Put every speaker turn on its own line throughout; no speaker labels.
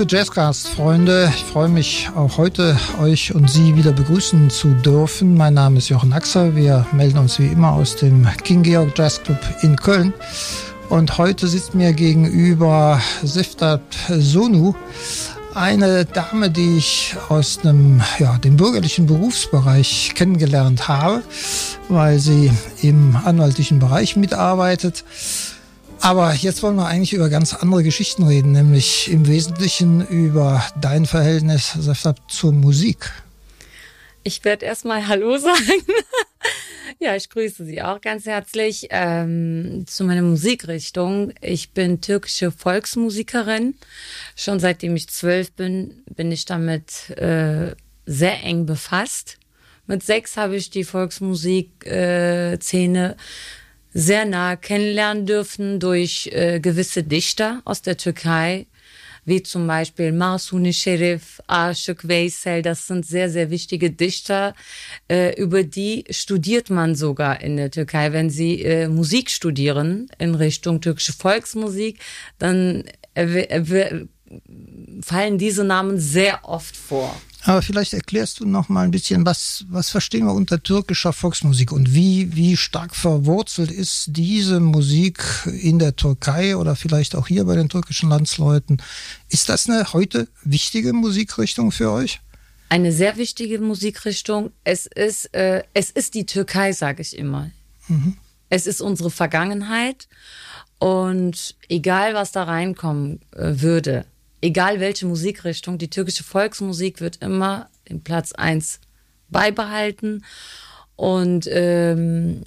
Liebe Jazzcast-Freunde, ich freue mich auch heute, euch und Sie wieder begrüßen zu dürfen. Mein Name ist Jochen Axer. Wir melden uns wie immer aus dem King Georg Jazz Club in Köln. Und heute sitzt mir gegenüber Siftat Sonu, eine Dame, die ich aus einem, ja, dem bürgerlichen Berufsbereich kennengelernt habe, weil sie im anwaltlichen Bereich mitarbeitet. Aber jetzt wollen wir eigentlich über ganz andere Geschichten reden, nämlich im Wesentlichen über dein Verhältnis zur Musik.
Ich werde erstmal Hallo sagen. ja, ich grüße Sie auch ganz herzlich ähm, zu meiner Musikrichtung. Ich bin türkische Volksmusikerin. Schon seitdem ich zwölf bin, bin ich damit äh, sehr eng befasst. Mit sechs habe ich die Volksmusik-Szene äh, sehr nah kennenlernen dürfen durch äh, gewisse Dichter aus der Türkei, wie zum Beispiel Masuni Sherif, Aşık Veysel. Das sind sehr, sehr wichtige Dichter. Äh, über die studiert man sogar in der Türkei. Wenn sie äh, Musik studieren in Richtung türkische Volksmusik, dann äh, fallen diese Namen sehr oft vor.
Aber vielleicht erklärst du noch mal ein bisschen, was, was verstehen wir unter türkischer Volksmusik und wie, wie stark verwurzelt ist diese Musik in der Türkei oder vielleicht auch hier bei den türkischen Landsleuten? Ist das eine heute wichtige Musikrichtung für euch?
Eine sehr wichtige Musikrichtung. Es ist, äh, es ist die Türkei, sage ich immer. Mhm. Es ist unsere Vergangenheit. Und egal, was da reinkommen äh, würde, egal welche Musikrichtung, die türkische Volksmusik wird immer den Platz eins beibehalten. Und ähm,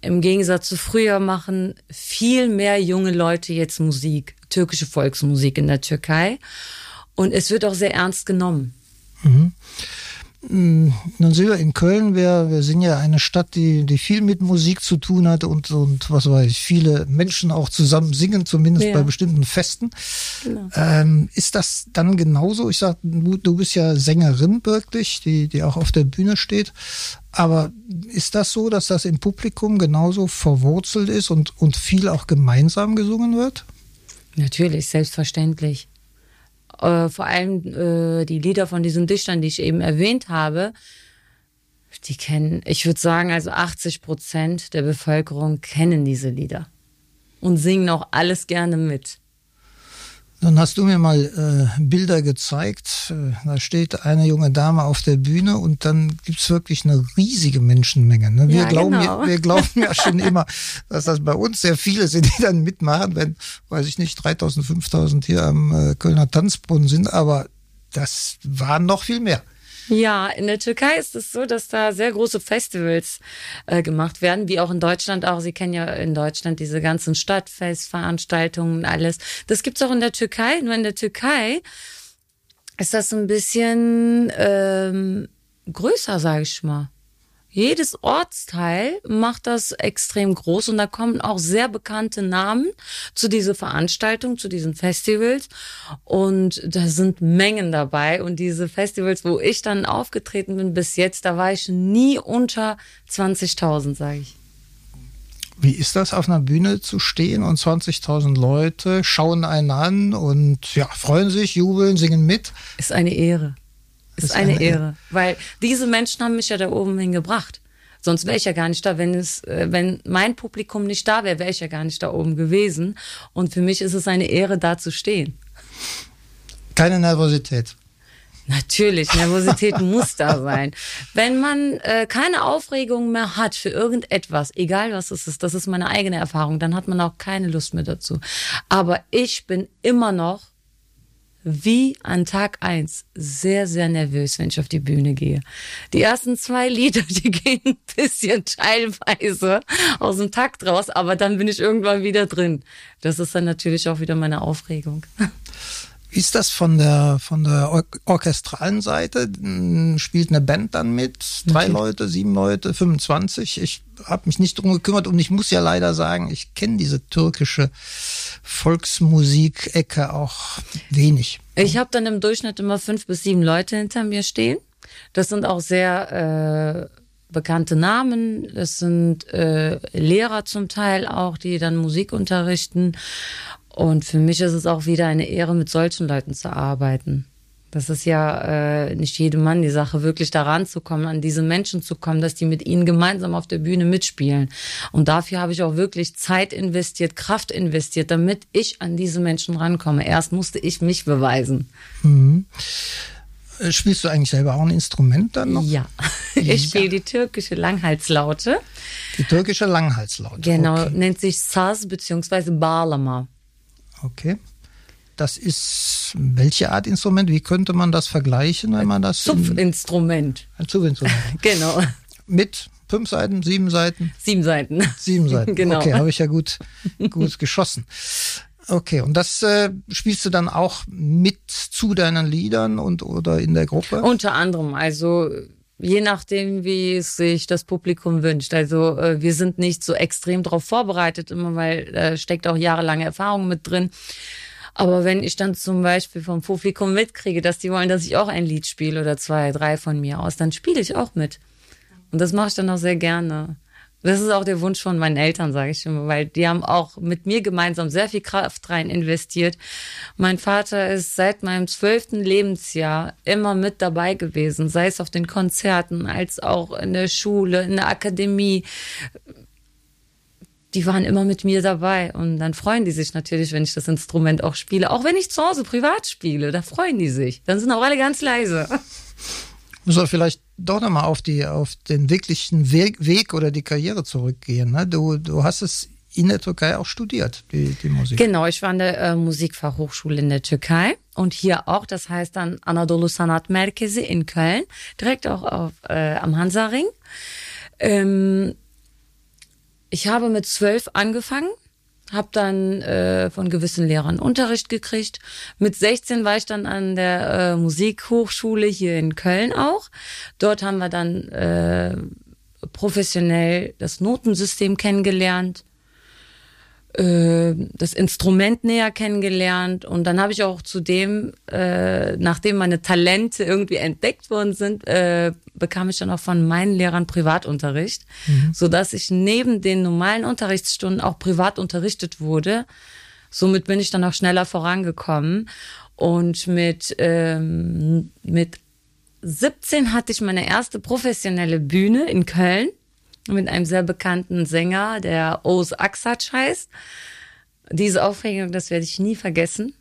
im Gegensatz zu früher machen viel mehr junge Leute jetzt Musik, türkische Volksmusik in der Türkei. Und es wird auch sehr ernst genommen. Mhm.
Hm, nun sind wir in Köln, wir, wir sind ja eine Stadt, die, die viel mit Musik zu tun hat und, und was weiß ich, viele Menschen auch zusammen singen, zumindest ja. bei bestimmten Festen. Genau. Ähm, ist das dann genauso? Ich sag, du, du bist ja Sängerin wirklich, die, die auch auf der Bühne steht. Aber ist das so, dass das im Publikum genauso verwurzelt ist und, und viel auch gemeinsam gesungen wird?
Natürlich, selbstverständlich. Äh, vor allem äh, die Lieder von diesen Dichtern, die ich eben erwähnt habe, die kennen, ich würde sagen, also 80 Prozent der Bevölkerung kennen diese Lieder und singen auch alles gerne mit.
Dann hast du mir mal äh, Bilder gezeigt. Äh, da steht eine junge Dame auf der Bühne und dann gibt's wirklich eine riesige Menschenmenge. Ne? Wir, ja, glauben, genau. wir, wir glauben ja schon immer, dass das bei uns sehr viele sind, die dann mitmachen, wenn, weiß ich nicht, 3000, 5000 hier am äh, Kölner Tanzbrunnen sind. Aber das waren noch viel mehr.
Ja, in der Türkei ist es so, dass da sehr große Festivals äh, gemacht werden, wie auch in Deutschland auch. Sie kennen ja in Deutschland diese ganzen Stadtfestveranstaltungen und alles. Das gibt's auch in der Türkei. Nur in der Türkei ist das ein bisschen ähm, größer, sage ich mal. Jedes Ortsteil macht das extrem groß und da kommen auch sehr bekannte Namen zu dieser Veranstaltung, zu diesen Festivals und da sind Mengen dabei und diese Festivals, wo ich dann aufgetreten bin bis jetzt, da war ich nie unter 20.000, sage ich.
Wie ist das, auf einer Bühne zu stehen und 20.000 Leute schauen einen an und ja, freuen sich, jubeln, singen mit?
Ist eine Ehre. Ist, ist eine, eine Ehre, weil diese Menschen haben mich ja da oben hingebracht. Sonst wäre ich ja gar nicht da. Wenn es, äh, wenn mein Publikum nicht da wäre, wäre ich ja gar nicht da oben gewesen. Und für mich ist es eine Ehre, da zu stehen.
Keine Nervosität.
Natürlich, Nervosität muss da sein. Wenn man äh, keine Aufregung mehr hat für irgendetwas, egal was es ist, das ist meine eigene Erfahrung, dann hat man auch keine Lust mehr dazu. Aber ich bin immer noch wie an Tag eins sehr, sehr nervös, wenn ich auf die Bühne gehe. Die ersten zwei Lieder, die gehen ein bisschen teilweise aus dem Takt raus, aber dann bin ich irgendwann wieder drin. Das ist dann natürlich auch wieder meine Aufregung.
Wie ist das von der, von der Or orchestralen Seite? Hm, spielt eine Band dann mit? Drei okay. Leute, sieben Leute, 25? Ich habe mich nicht drum gekümmert und ich muss ja leider sagen, ich kenne diese türkische Volksmusik-Ecke auch wenig.
Ich habe dann im Durchschnitt immer fünf bis sieben Leute hinter mir stehen. Das sind auch sehr äh, bekannte Namen. Das sind äh, Lehrer zum Teil auch, die dann Musik unterrichten. Und für mich ist es auch wieder eine Ehre, mit solchen Leuten zu arbeiten. Das ist ja äh, nicht jedem Mann die Sache, wirklich daran zu kommen, an diese Menschen zu kommen, dass die mit ihnen gemeinsam auf der Bühne mitspielen. Und dafür habe ich auch wirklich Zeit investiert, Kraft investiert, damit ich an diese Menschen rankomme. Erst musste ich mich beweisen. Mhm.
Äh, spielst du eigentlich selber auch ein Instrument dann noch?
Ja, ich spiele die türkische Langhalslaute.
Die türkische Langhalslaute.
Genau, okay. nennt sich Saz bzw. Bağlama.
Okay. Das ist welche Art Instrument? Wie könnte man das vergleichen, wenn man das?
Zupfinstrument.
Ein Zupfinstrument.
genau.
Mit fünf Seiten, sieben Seiten?
Sieben Seiten.
Sieben Seiten. genau. Okay, habe ich ja gut, gut geschossen. Okay, und das äh, spielst du dann auch mit zu deinen Liedern und oder in der Gruppe?
Unter anderem, also je nachdem, wie es sich das Publikum wünscht. Also äh, wir sind nicht so extrem darauf vorbereitet, immer weil äh, steckt auch jahrelange Erfahrung mit drin. Aber wenn ich dann zum Beispiel vom Publikum mitkriege, dass die wollen, dass ich auch ein Lied spiele oder zwei, drei von mir aus, dann spiele ich auch mit. Und das mache ich dann auch sehr gerne. Das ist auch der Wunsch von meinen Eltern, sage ich immer, weil die haben auch mit mir gemeinsam sehr viel Kraft rein investiert. Mein Vater ist seit meinem zwölften Lebensjahr immer mit dabei gewesen, sei es auf den Konzerten als auch in der Schule, in der Akademie die waren immer mit mir dabei. Und dann freuen die sich natürlich, wenn ich das Instrument auch spiele. Auch wenn ich zu Hause privat spiele, da freuen die sich. Dann sind auch alle ganz leise.
Muss man vielleicht doch nochmal auf, die, auf den wirklichen Weg, oder die Karriere zurückgehen. Ne? Du, du hast es in der Türkei auch studiert, die, die Musik.
Genau, ich war an der äh, Musikfachhochschule in der Türkei und hier auch, das heißt dann Anadolu Sanat Merkezi in Köln, direkt auch auf, äh, am Hansaring. Ähm, ich habe mit zwölf angefangen, habe dann äh, von gewissen Lehrern Unterricht gekriegt. Mit 16 war ich dann an der äh, Musikhochschule hier in Köln auch. Dort haben wir dann äh, professionell das Notensystem kennengelernt, äh, das Instrument näher kennengelernt und dann habe ich auch zudem, äh, nachdem meine Talente irgendwie entdeckt worden sind, äh, bekam ich dann auch von meinen Lehrern Privatunterricht, mhm. so dass ich neben den normalen Unterrichtsstunden auch privat unterrichtet wurde. Somit bin ich dann auch schneller vorangekommen und mit ähm, mit 17 hatte ich meine erste professionelle Bühne in Köln mit einem sehr bekannten Sänger, der Oz Aksac heißt. Diese Aufregung, das werde ich nie vergessen.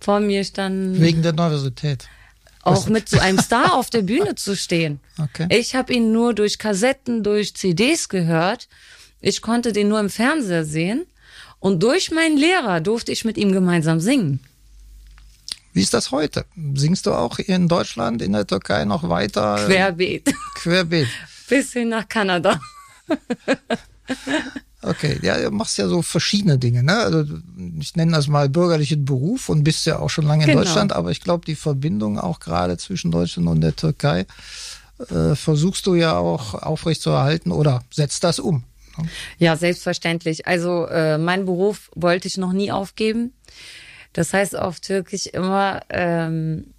Vor mir stand.
Wegen der Nervosität.
Auch mit so einem Star auf der Bühne zu stehen.
Okay.
Ich habe ihn nur durch Kassetten, durch CDs gehört. Ich konnte den nur im Fernseher sehen. Und durch meinen Lehrer durfte ich mit ihm gemeinsam singen.
Wie ist das heute? Singst du auch in Deutschland, in der Türkei noch weiter?
Querbeet.
Querbeet.
Bis hin nach Kanada.
Okay, ja, du machst ja so verschiedene Dinge, ne? Also ich nenne das mal bürgerlichen Beruf und bist ja auch schon lange in genau. Deutschland, aber ich glaube, die Verbindung auch gerade zwischen Deutschland und der Türkei äh, versuchst du ja auch aufrechtzuerhalten oder setzt das um.
Ne? Ja, selbstverständlich. Also äh, mein Beruf wollte ich noch nie aufgeben. Das heißt auf Türkisch immer, ähm,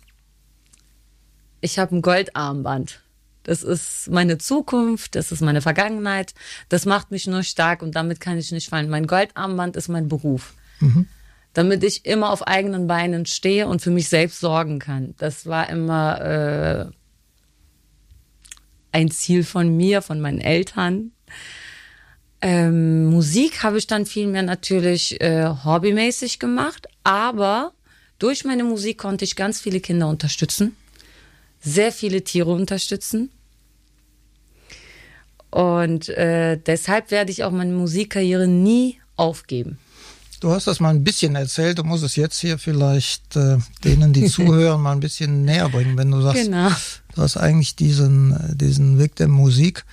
ich habe ein Goldarmband. Das ist meine Zukunft, das ist meine Vergangenheit. Das macht mich nur stark und damit kann ich nicht fallen. Mein Goldarmband ist mein Beruf. Mhm. Damit ich immer auf eigenen Beinen stehe und für mich selbst sorgen kann. Das war immer äh, ein Ziel von mir, von meinen Eltern. Ähm, Musik habe ich dann vielmehr natürlich äh, hobbymäßig gemacht, aber durch meine Musik konnte ich ganz viele Kinder unterstützen sehr viele Tiere unterstützen. Und äh, deshalb werde ich auch meine Musikkarriere nie aufgeben.
Du hast das mal ein bisschen erzählt, du musst es jetzt hier vielleicht äh, denen, die zuhören, mal ein bisschen näher bringen, wenn du sagst, genau. du hast eigentlich diesen, äh, diesen Weg der Musik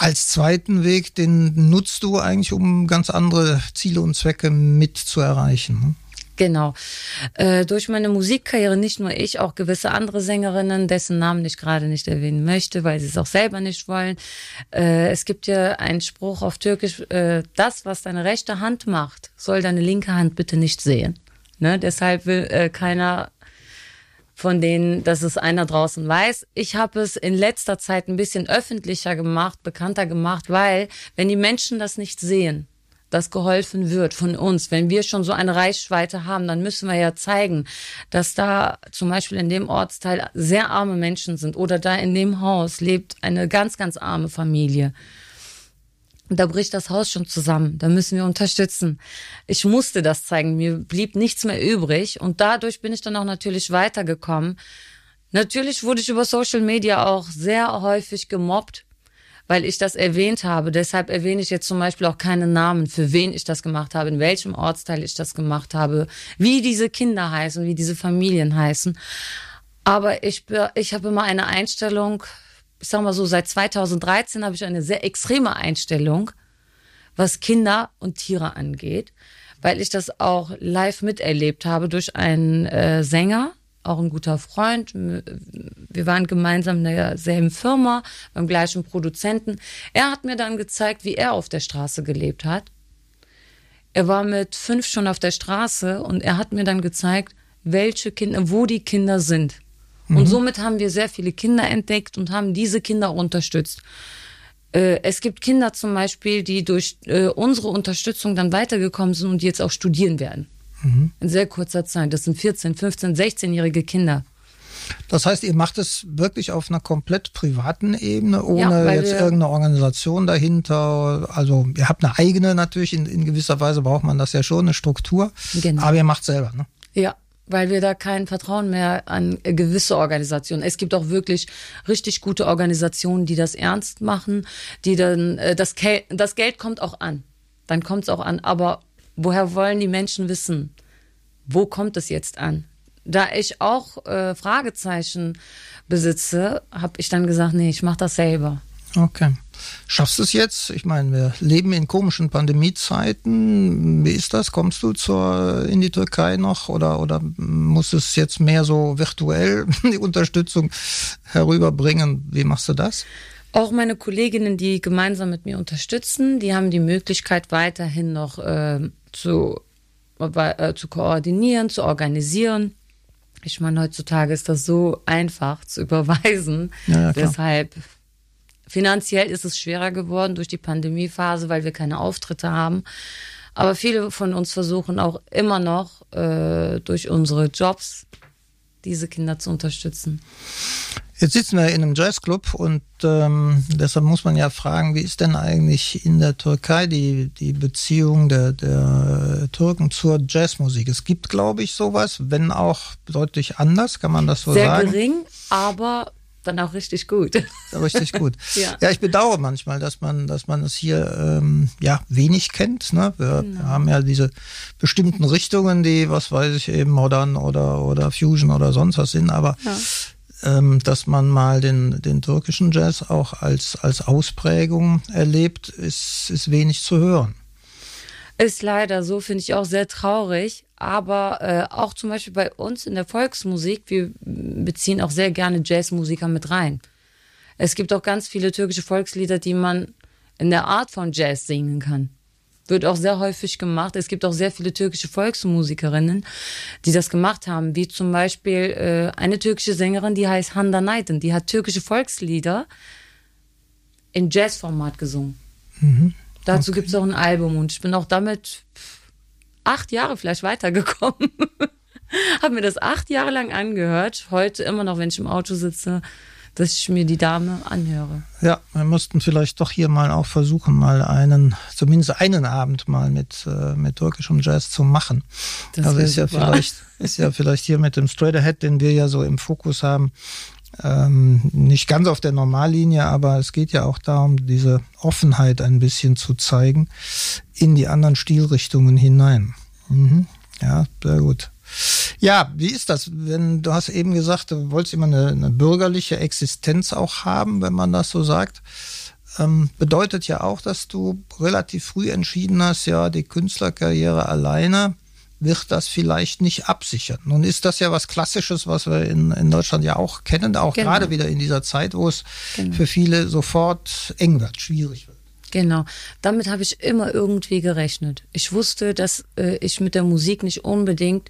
als zweiten Weg, den nutzt du eigentlich, um ganz andere Ziele und Zwecke mit zu erreichen. Ne?
Genau. Äh, durch meine Musikkarriere nicht nur ich, auch gewisse andere Sängerinnen, dessen Namen ich gerade nicht erwähnen möchte, weil sie es auch selber nicht wollen. Äh, es gibt ja einen Spruch auf Türkisch, äh, das, was deine rechte Hand macht, soll deine linke Hand bitte nicht sehen. Ne? Deshalb will äh, keiner von denen, dass es einer draußen weiß. Ich habe es in letzter Zeit ein bisschen öffentlicher gemacht, bekannter gemacht, weil wenn die Menschen das nicht sehen, dass geholfen wird von uns. Wenn wir schon so eine Reichweite haben, dann müssen wir ja zeigen, dass da zum Beispiel in dem Ortsteil sehr arme Menschen sind oder da in dem Haus lebt eine ganz, ganz arme Familie. Da bricht das Haus schon zusammen. Da müssen wir unterstützen. Ich musste das zeigen. Mir blieb nichts mehr übrig. Und dadurch bin ich dann auch natürlich weitergekommen. Natürlich wurde ich über Social Media auch sehr häufig gemobbt weil ich das erwähnt habe. Deshalb erwähne ich jetzt zum Beispiel auch keine Namen, für wen ich das gemacht habe, in welchem Ortsteil ich das gemacht habe, wie diese Kinder heißen, wie diese Familien heißen. Aber ich, ich habe immer eine Einstellung, ich sag mal so, seit 2013 habe ich eine sehr extreme Einstellung, was Kinder und Tiere angeht, weil ich das auch live miterlebt habe durch einen äh, Sänger, auch ein guter Freund. Wir waren gemeinsam in derselben Firma, beim gleichen Produzenten. Er hat mir dann gezeigt, wie er auf der Straße gelebt hat. Er war mit fünf schon auf der Straße und er hat mir dann gezeigt, welche Kinder, wo die Kinder sind. Mhm. Und somit haben wir sehr viele Kinder entdeckt und haben diese Kinder unterstützt. Äh, es gibt Kinder zum Beispiel, die durch äh, unsere Unterstützung dann weitergekommen sind und jetzt auch studieren werden. Mhm. In sehr kurzer Zeit. Das sind 14, 15, 16-jährige Kinder.
Das heißt, ihr macht es wirklich auf einer komplett privaten Ebene, ohne ja, jetzt irgendeine Organisation dahinter. Also ihr habt eine eigene natürlich, in, in, gewisser Weise braucht man das ja schon, eine Struktur. Genau. Aber ihr macht selber, ne?
Ja, weil wir da kein Vertrauen mehr an gewisse Organisationen. Es gibt auch wirklich richtig gute Organisationen, die das ernst machen, die dann äh, das, das Geld kommt auch an. Dann kommt es auch an. Aber woher wollen die Menschen wissen, wo kommt es jetzt an? Da ich auch äh, Fragezeichen besitze, habe ich dann gesagt, nee, ich mache das selber.
Okay. Schaffst du es jetzt? Ich meine, wir leben in komischen Pandemiezeiten. Wie ist das? Kommst du zur, in die Türkei noch oder, oder muss es jetzt mehr so virtuell die Unterstützung herüberbringen? Wie machst du das?
Auch meine Kolleginnen, die gemeinsam mit mir unterstützen, die haben die Möglichkeit, weiterhin noch äh, zu, äh, zu koordinieren, zu organisieren. Ich meine, heutzutage ist das so einfach zu überweisen. Ja, ja, Deshalb finanziell ist es schwerer geworden durch die Pandemiephase, weil wir keine Auftritte haben. Aber viele von uns versuchen auch immer noch äh, durch unsere Jobs diese Kinder zu unterstützen.
Jetzt sitzen wir in einem Jazzclub und ähm, deshalb muss man ja fragen, wie ist denn eigentlich in der Türkei die, die Beziehung der, der Türken zur Jazzmusik? Es gibt, glaube ich, sowas, wenn auch deutlich anders, kann man das so
Sehr
sagen?
Sehr gering, aber dann auch richtig gut.
Richtig gut. ja. ja, ich bedauere manchmal, dass man, dass man es hier ähm, ja wenig kennt. Ne? Wir, genau. haben ja diese bestimmten Richtungen, die, was weiß ich, eben modern oder oder Fusion oder sonst was sind, aber ja dass man mal den, den türkischen Jazz auch als, als Ausprägung erlebt, ist, ist wenig zu hören.
Ist leider so, finde ich auch sehr traurig. Aber äh, auch zum Beispiel bei uns in der Volksmusik, wir beziehen auch sehr gerne Jazzmusiker mit rein. Es gibt auch ganz viele türkische Volkslieder, die man in der Art von Jazz singen kann. Wird auch sehr häufig gemacht. Es gibt auch sehr viele türkische Volksmusikerinnen, die das gemacht haben, wie zum Beispiel äh, eine türkische Sängerin, die heißt Handa Naiden. Die hat türkische Volkslieder in Jazzformat gesungen. Mhm. Dazu okay. gibt es auch ein Album und ich bin auch damit acht Jahre vielleicht weitergekommen. Habe mir das acht Jahre lang angehört. Heute immer noch, wenn ich im Auto sitze, dass ich mir die Dame anhöre.
Ja, wir mussten vielleicht doch hier mal auch versuchen, mal einen, zumindest einen Abend mal mit, äh, mit türkischem Jazz zu machen. Das also ist ja vielleicht, ist ja vielleicht hier mit dem Straight Ahead, den wir ja so im Fokus haben, ähm, nicht ganz auf der Normallinie, aber es geht ja auch darum, diese Offenheit ein bisschen zu zeigen in die anderen Stilrichtungen hinein. Mhm. Ja, sehr gut. Ja, wie ist das? Wenn du hast eben gesagt, du wolltest immer eine, eine bürgerliche Existenz auch haben, wenn man das so sagt. Ähm, bedeutet ja auch, dass du relativ früh entschieden hast, ja, die Künstlerkarriere alleine wird das vielleicht nicht absichern. Nun ist das ja was Klassisches, was wir in, in Deutschland ja auch kennen, auch genau. gerade wieder in dieser Zeit, wo es genau. für viele sofort eng wird, schwierig wird.
Genau, damit habe ich immer irgendwie gerechnet. Ich wusste, dass äh, ich mit der Musik nicht unbedingt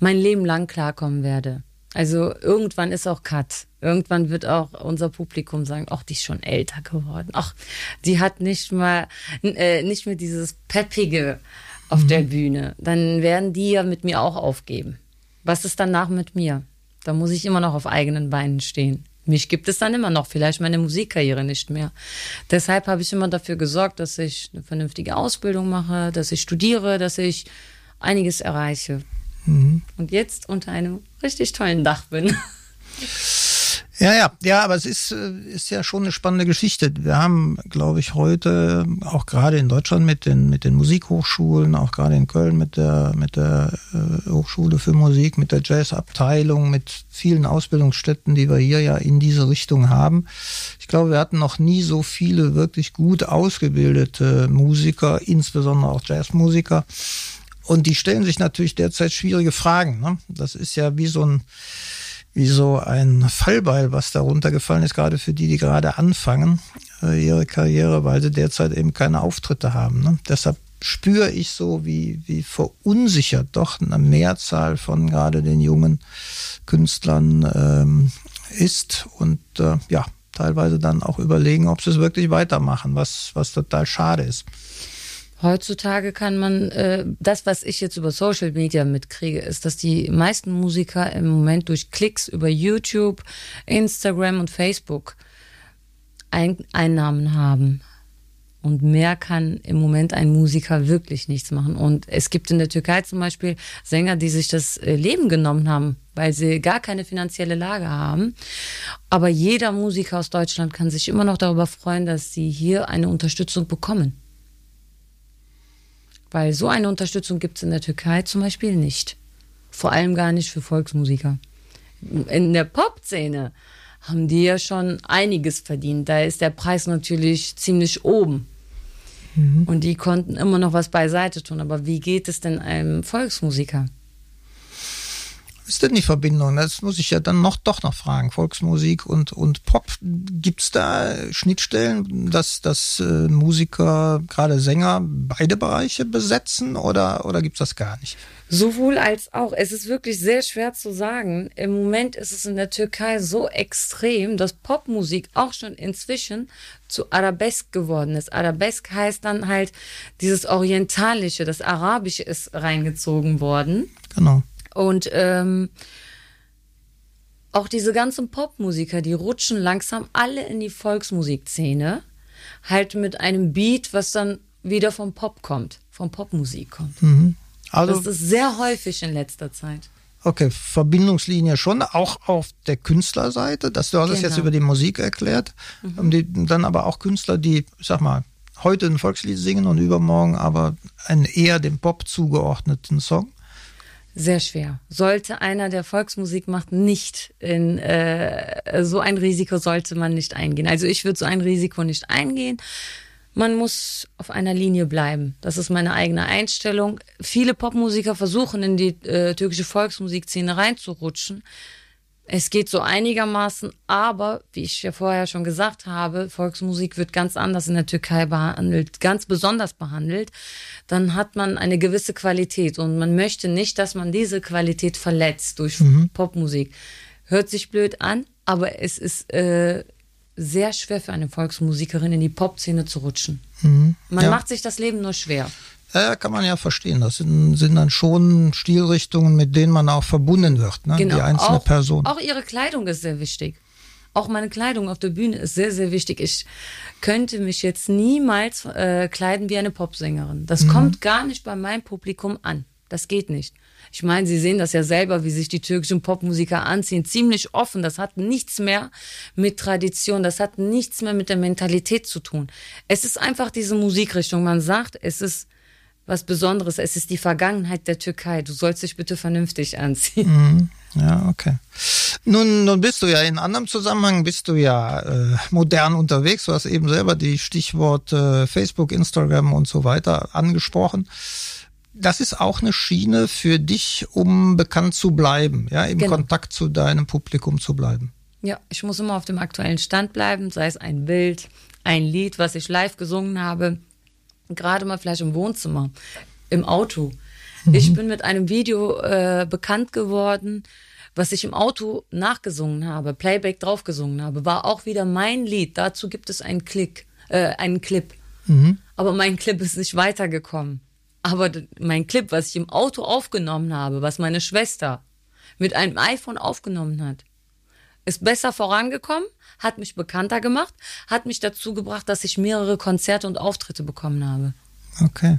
mein Leben lang klarkommen werde. Also irgendwann ist auch Cut. Irgendwann wird auch unser Publikum sagen, ach, die ist schon älter geworden. Ach, die hat nicht mal, äh, nicht mehr dieses Peppige auf mhm. der Bühne. Dann werden die ja mit mir auch aufgeben. Was ist danach mit mir? Da muss ich immer noch auf eigenen Beinen stehen. Mich gibt es dann immer noch, vielleicht meine Musikkarriere nicht mehr. Deshalb habe ich immer dafür gesorgt, dass ich eine vernünftige Ausbildung mache, dass ich studiere, dass ich einiges erreiche. Mhm. Und jetzt unter einem richtig tollen Dach bin.
Ja, ja, ja, aber es ist, äh, ist ja schon eine spannende Geschichte. Wir haben, glaube ich, heute auch gerade in Deutschland mit den, mit den Musikhochschulen, auch gerade in Köln mit der, mit der äh, Hochschule für Musik, mit der Jazzabteilung, mit vielen Ausbildungsstätten, die wir hier ja in diese Richtung haben. Ich glaube, wir hatten noch nie so viele wirklich gut ausgebildete Musiker, insbesondere auch Jazzmusiker. Und die stellen sich natürlich derzeit schwierige Fragen. Ne? Das ist ja wie so ein, wie so ein Fallbeil, was da runtergefallen ist, gerade für die, die gerade anfangen, äh, ihre Karriere, weil sie derzeit eben keine Auftritte haben. Ne? Deshalb spüre ich so, wie, wie verunsichert doch eine Mehrzahl von gerade den jungen Künstlern ähm, ist und äh, ja, teilweise dann auch überlegen, ob sie es wirklich weitermachen, was, was total schade ist.
Heutzutage kann man, äh, das, was ich jetzt über Social Media mitkriege, ist, dass die meisten Musiker im Moment durch Klicks über YouTube, Instagram und Facebook ein Einnahmen haben. Und mehr kann im Moment ein Musiker wirklich nichts machen. Und es gibt in der Türkei zum Beispiel Sänger, die sich das äh, Leben genommen haben, weil sie gar keine finanzielle Lage haben. Aber jeder Musiker aus Deutschland kann sich immer noch darüber freuen, dass sie hier eine Unterstützung bekommen. Weil so eine Unterstützung gibt es in der Türkei zum Beispiel nicht. Vor allem gar nicht für Volksmusiker. In der Pop-Szene haben die ja schon einiges verdient. Da ist der Preis natürlich ziemlich oben. Mhm. Und die konnten immer noch was beiseite tun. Aber wie geht es denn einem Volksmusiker?
Ist denn die Verbindung? Das muss ich ja dann noch doch noch fragen. Volksmusik und, und Pop. Gibt es da Schnittstellen, dass, dass äh, Musiker, gerade Sänger, beide Bereiche besetzen oder, oder gibt es das gar nicht?
Sowohl als auch. Es ist wirklich sehr schwer zu sagen. Im Moment ist es in der Türkei so extrem, dass Popmusik auch schon inzwischen zu Arabesk geworden ist. Arabesk heißt dann halt dieses Orientalische, das Arabische ist reingezogen worden.
Genau.
Und ähm, auch diese ganzen Popmusiker, die rutschen langsam alle in die Volksmusikszene, halt mit einem Beat, was dann wieder vom Pop kommt, vom Popmusik kommt. Mhm. Also, das ist sehr häufig in letzter Zeit.
Okay, Verbindungslinie schon, auch auf der Künstlerseite. Das, du hast genau. es jetzt genau. über die Musik erklärt. Mhm. Die, dann aber auch Künstler, die, sag mal, heute ein Volkslied singen und übermorgen aber einen eher dem Pop zugeordneten Song.
Sehr schwer. Sollte einer, der Volksmusik macht, nicht in äh, so ein Risiko sollte man nicht eingehen. Also ich würde so ein Risiko nicht eingehen. Man muss auf einer Linie bleiben. Das ist meine eigene Einstellung. Viele Popmusiker versuchen in die äh, türkische Volksmusikszene reinzurutschen. Es geht so einigermaßen, aber wie ich ja vorher schon gesagt habe, Volksmusik wird ganz anders in der Türkei behandelt, ganz besonders behandelt. Dann hat man eine gewisse Qualität und man möchte nicht, dass man diese Qualität verletzt durch mhm. Popmusik. Hört sich blöd an, aber es ist äh, sehr schwer für eine Volksmusikerin in die Popszene zu rutschen. Mhm. Man ja. macht sich das Leben nur schwer.
Ja, kann man ja verstehen. Das sind, sind dann schon Stilrichtungen, mit denen man auch verbunden wird, ne?
genau.
die einzelne
auch,
Person.
Auch ihre Kleidung ist sehr wichtig. Auch meine Kleidung auf der Bühne ist sehr, sehr wichtig. Ich könnte mich jetzt niemals äh, kleiden wie eine Popsängerin. Das mhm. kommt gar nicht bei meinem Publikum an. Das geht nicht. Ich meine, Sie sehen das ja selber, wie sich die türkischen Popmusiker anziehen. Ziemlich offen. Das hat nichts mehr mit Tradition. Das hat nichts mehr mit der Mentalität zu tun. Es ist einfach diese Musikrichtung. Man sagt, es ist was Besonderes. Es ist die Vergangenheit der Türkei. Du sollst dich bitte vernünftig anziehen.
Mhm. Ja, okay. Nun, nun bist du ja in anderem Zusammenhang, bist du ja äh, modern unterwegs. Du hast eben selber die Stichworte äh, Facebook, Instagram und so weiter angesprochen. Das ist auch eine Schiene für dich, um bekannt zu bleiben, ja, im genau. Kontakt zu deinem Publikum zu bleiben.
Ja, ich muss immer auf dem aktuellen Stand bleiben, sei es ein Bild, ein Lied, was ich live gesungen habe gerade mal vielleicht im Wohnzimmer, im Auto. Mhm. Ich bin mit einem Video äh, bekannt geworden, was ich im Auto nachgesungen habe, Playback draufgesungen habe, war auch wieder mein Lied. Dazu gibt es einen Klick, äh, einen Clip. Mhm. Aber mein Clip ist nicht weitergekommen. Aber mein Clip, was ich im Auto aufgenommen habe, was meine Schwester mit einem iPhone aufgenommen hat, ist besser vorangekommen, hat mich bekannter gemacht, hat mich dazu gebracht, dass ich mehrere Konzerte und Auftritte bekommen habe.
Okay.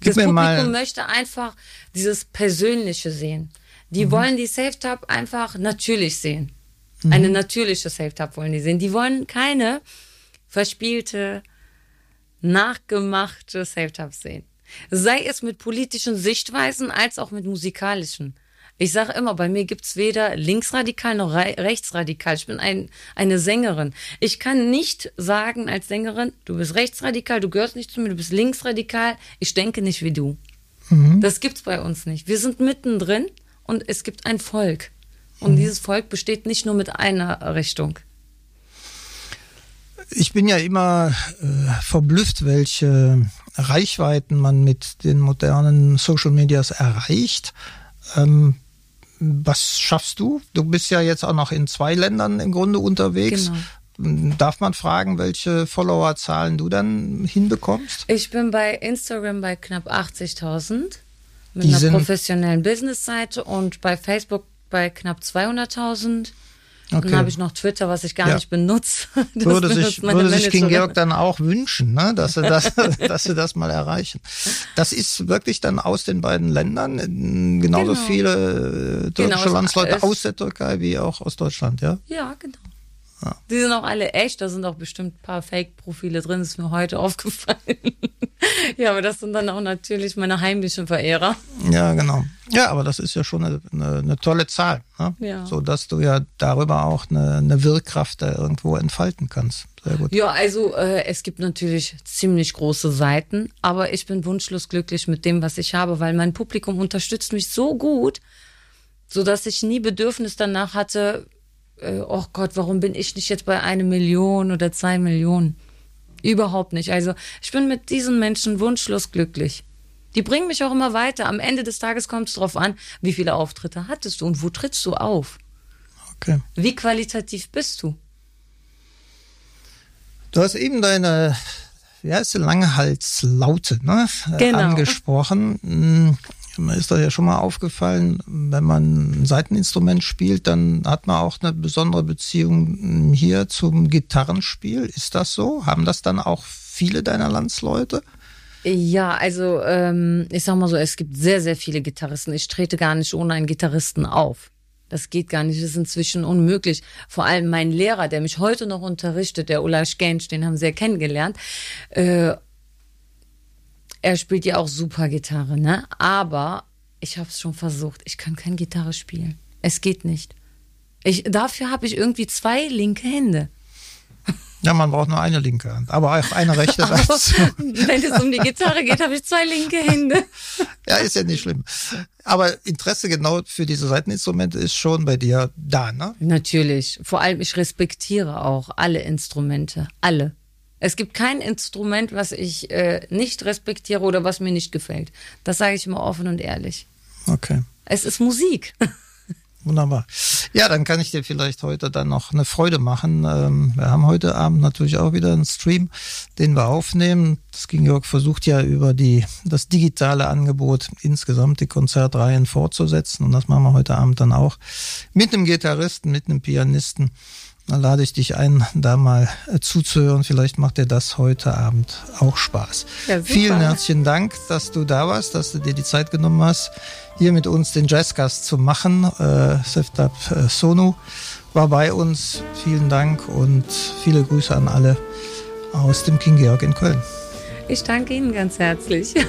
Gib das Publikum möchte einfach dieses Persönliche sehen. Die mhm. wollen die Safe-Tab einfach natürlich sehen. Mhm. Eine natürliche Safe-Tab wollen die sehen. Die wollen keine verspielte, nachgemachte Safe-Tab sehen. Sei es mit politischen Sichtweisen als auch mit musikalischen. Ich sage immer, bei mir gibt's weder linksradikal noch rechtsradikal. Ich bin ein, eine Sängerin. Ich kann nicht sagen als Sängerin, du bist rechtsradikal, du gehörst nicht zu mir, du bist linksradikal. Ich denke nicht wie du. Mhm. Das gibt's bei uns nicht. Wir sind mittendrin und es gibt ein Volk. Und mhm. dieses Volk besteht nicht nur mit einer Richtung.
Ich bin ja immer äh, verblüfft, welche Reichweiten man mit den modernen Social Medias erreicht. Ähm, was schaffst du? Du bist ja jetzt auch noch in zwei Ländern im Grunde unterwegs. Genau. Darf man fragen, welche Followerzahlen du dann hinbekommst?
Ich bin bei Instagram bei knapp 80.000 mit Die einer professionellen Businessseite und bei Facebook bei knapp 200.000. Okay. Dann habe ich noch Twitter, was ich gar ja. nicht benutze.
Das würde sich, würde sich King Georg dann auch wünschen, ne? dass, sie das, dass sie das mal erreichen. Das ist wirklich dann aus den beiden Ländern, genauso genau. viele äh, türkische genau, Landsleute aus der Türkei wie auch aus Deutschland, ja?
Ja, genau. Ja. Die sind auch alle echt, da sind auch bestimmt ein paar Fake-Profile drin, ist mir heute aufgefallen. ja, aber das sind dann auch natürlich meine heimlichen Verehrer.
Ja, genau. Ja, aber das ist ja schon eine, eine, eine tolle Zahl, ne? ja. so dass du ja darüber auch eine, eine Wirkkraft da irgendwo entfalten kannst.
Sehr gut. Ja, also äh, es gibt natürlich ziemlich große Seiten, aber ich bin wunschlos glücklich mit dem, was ich habe, weil mein Publikum unterstützt mich so gut, so dass ich nie Bedürfnis danach hatte, äh, oh Gott, warum bin ich nicht jetzt bei einer Million oder zwei Millionen? Überhaupt nicht. Also ich bin mit diesen Menschen wunschlos glücklich. Die bringen mich auch immer weiter. Am Ende des Tages kommt es darauf an, wie viele Auftritte hattest du und wo trittst du auf? Okay. Wie qualitativ bist du?
Du hast eben deine, wie heißt sie, Langhalslaute ne? genau. angesprochen. Mir ist das ja schon mal aufgefallen, wenn man ein Seiteninstrument spielt, dann hat man auch eine besondere Beziehung hier zum Gitarrenspiel. Ist das so? Haben das dann auch viele deiner Landsleute?
Ja, also ähm, ich sag mal so, es gibt sehr, sehr viele Gitarristen. Ich trete gar nicht ohne einen Gitarristen auf. Das geht gar nicht, das ist inzwischen unmöglich. Vor allem mein Lehrer, der mich heute noch unterrichtet, der Ulla Gensch, den haben sie ja kennengelernt, äh, er spielt ja auch super Gitarre, ne? Aber ich habe es schon versucht. Ich kann keine Gitarre spielen. Es geht nicht. Ich, dafür habe ich irgendwie zwei linke Hände.
Ja, man braucht nur eine linke Hand, aber auch eine rechte.
Wenn es um die Gitarre geht, habe ich zwei linke Hände.
Ja, ist ja nicht schlimm. Aber Interesse genau für diese Seiteninstrumente ist schon bei dir da, ne?
Natürlich. Vor allem, ich respektiere auch alle Instrumente. Alle. Es gibt kein Instrument, was ich äh, nicht respektiere oder was mir nicht gefällt. Das sage ich immer offen und ehrlich.
Okay.
Es ist Musik.
Wunderbar. Ja, dann kann ich dir vielleicht heute dann noch eine Freude machen. Ähm, wir haben heute Abend natürlich auch wieder einen Stream, den wir aufnehmen. Das King York versucht ja über die, das digitale Angebot insgesamt die Konzertreihen fortzusetzen. Und das machen wir heute Abend dann auch mit einem Gitarristen, mit einem Pianisten dann lade ich dich ein, da mal äh, zuzuhören. Vielleicht macht dir das heute Abend auch Spaß. Ja, Vielen herzlichen Dank, dass du da warst, dass du dir die Zeit genommen hast, hier mit uns den Jazzgast zu machen. Äh, Seftab äh, Sonu war bei uns. Vielen Dank und viele Grüße an alle aus dem King Georg in Köln.
Ich danke Ihnen ganz herzlich.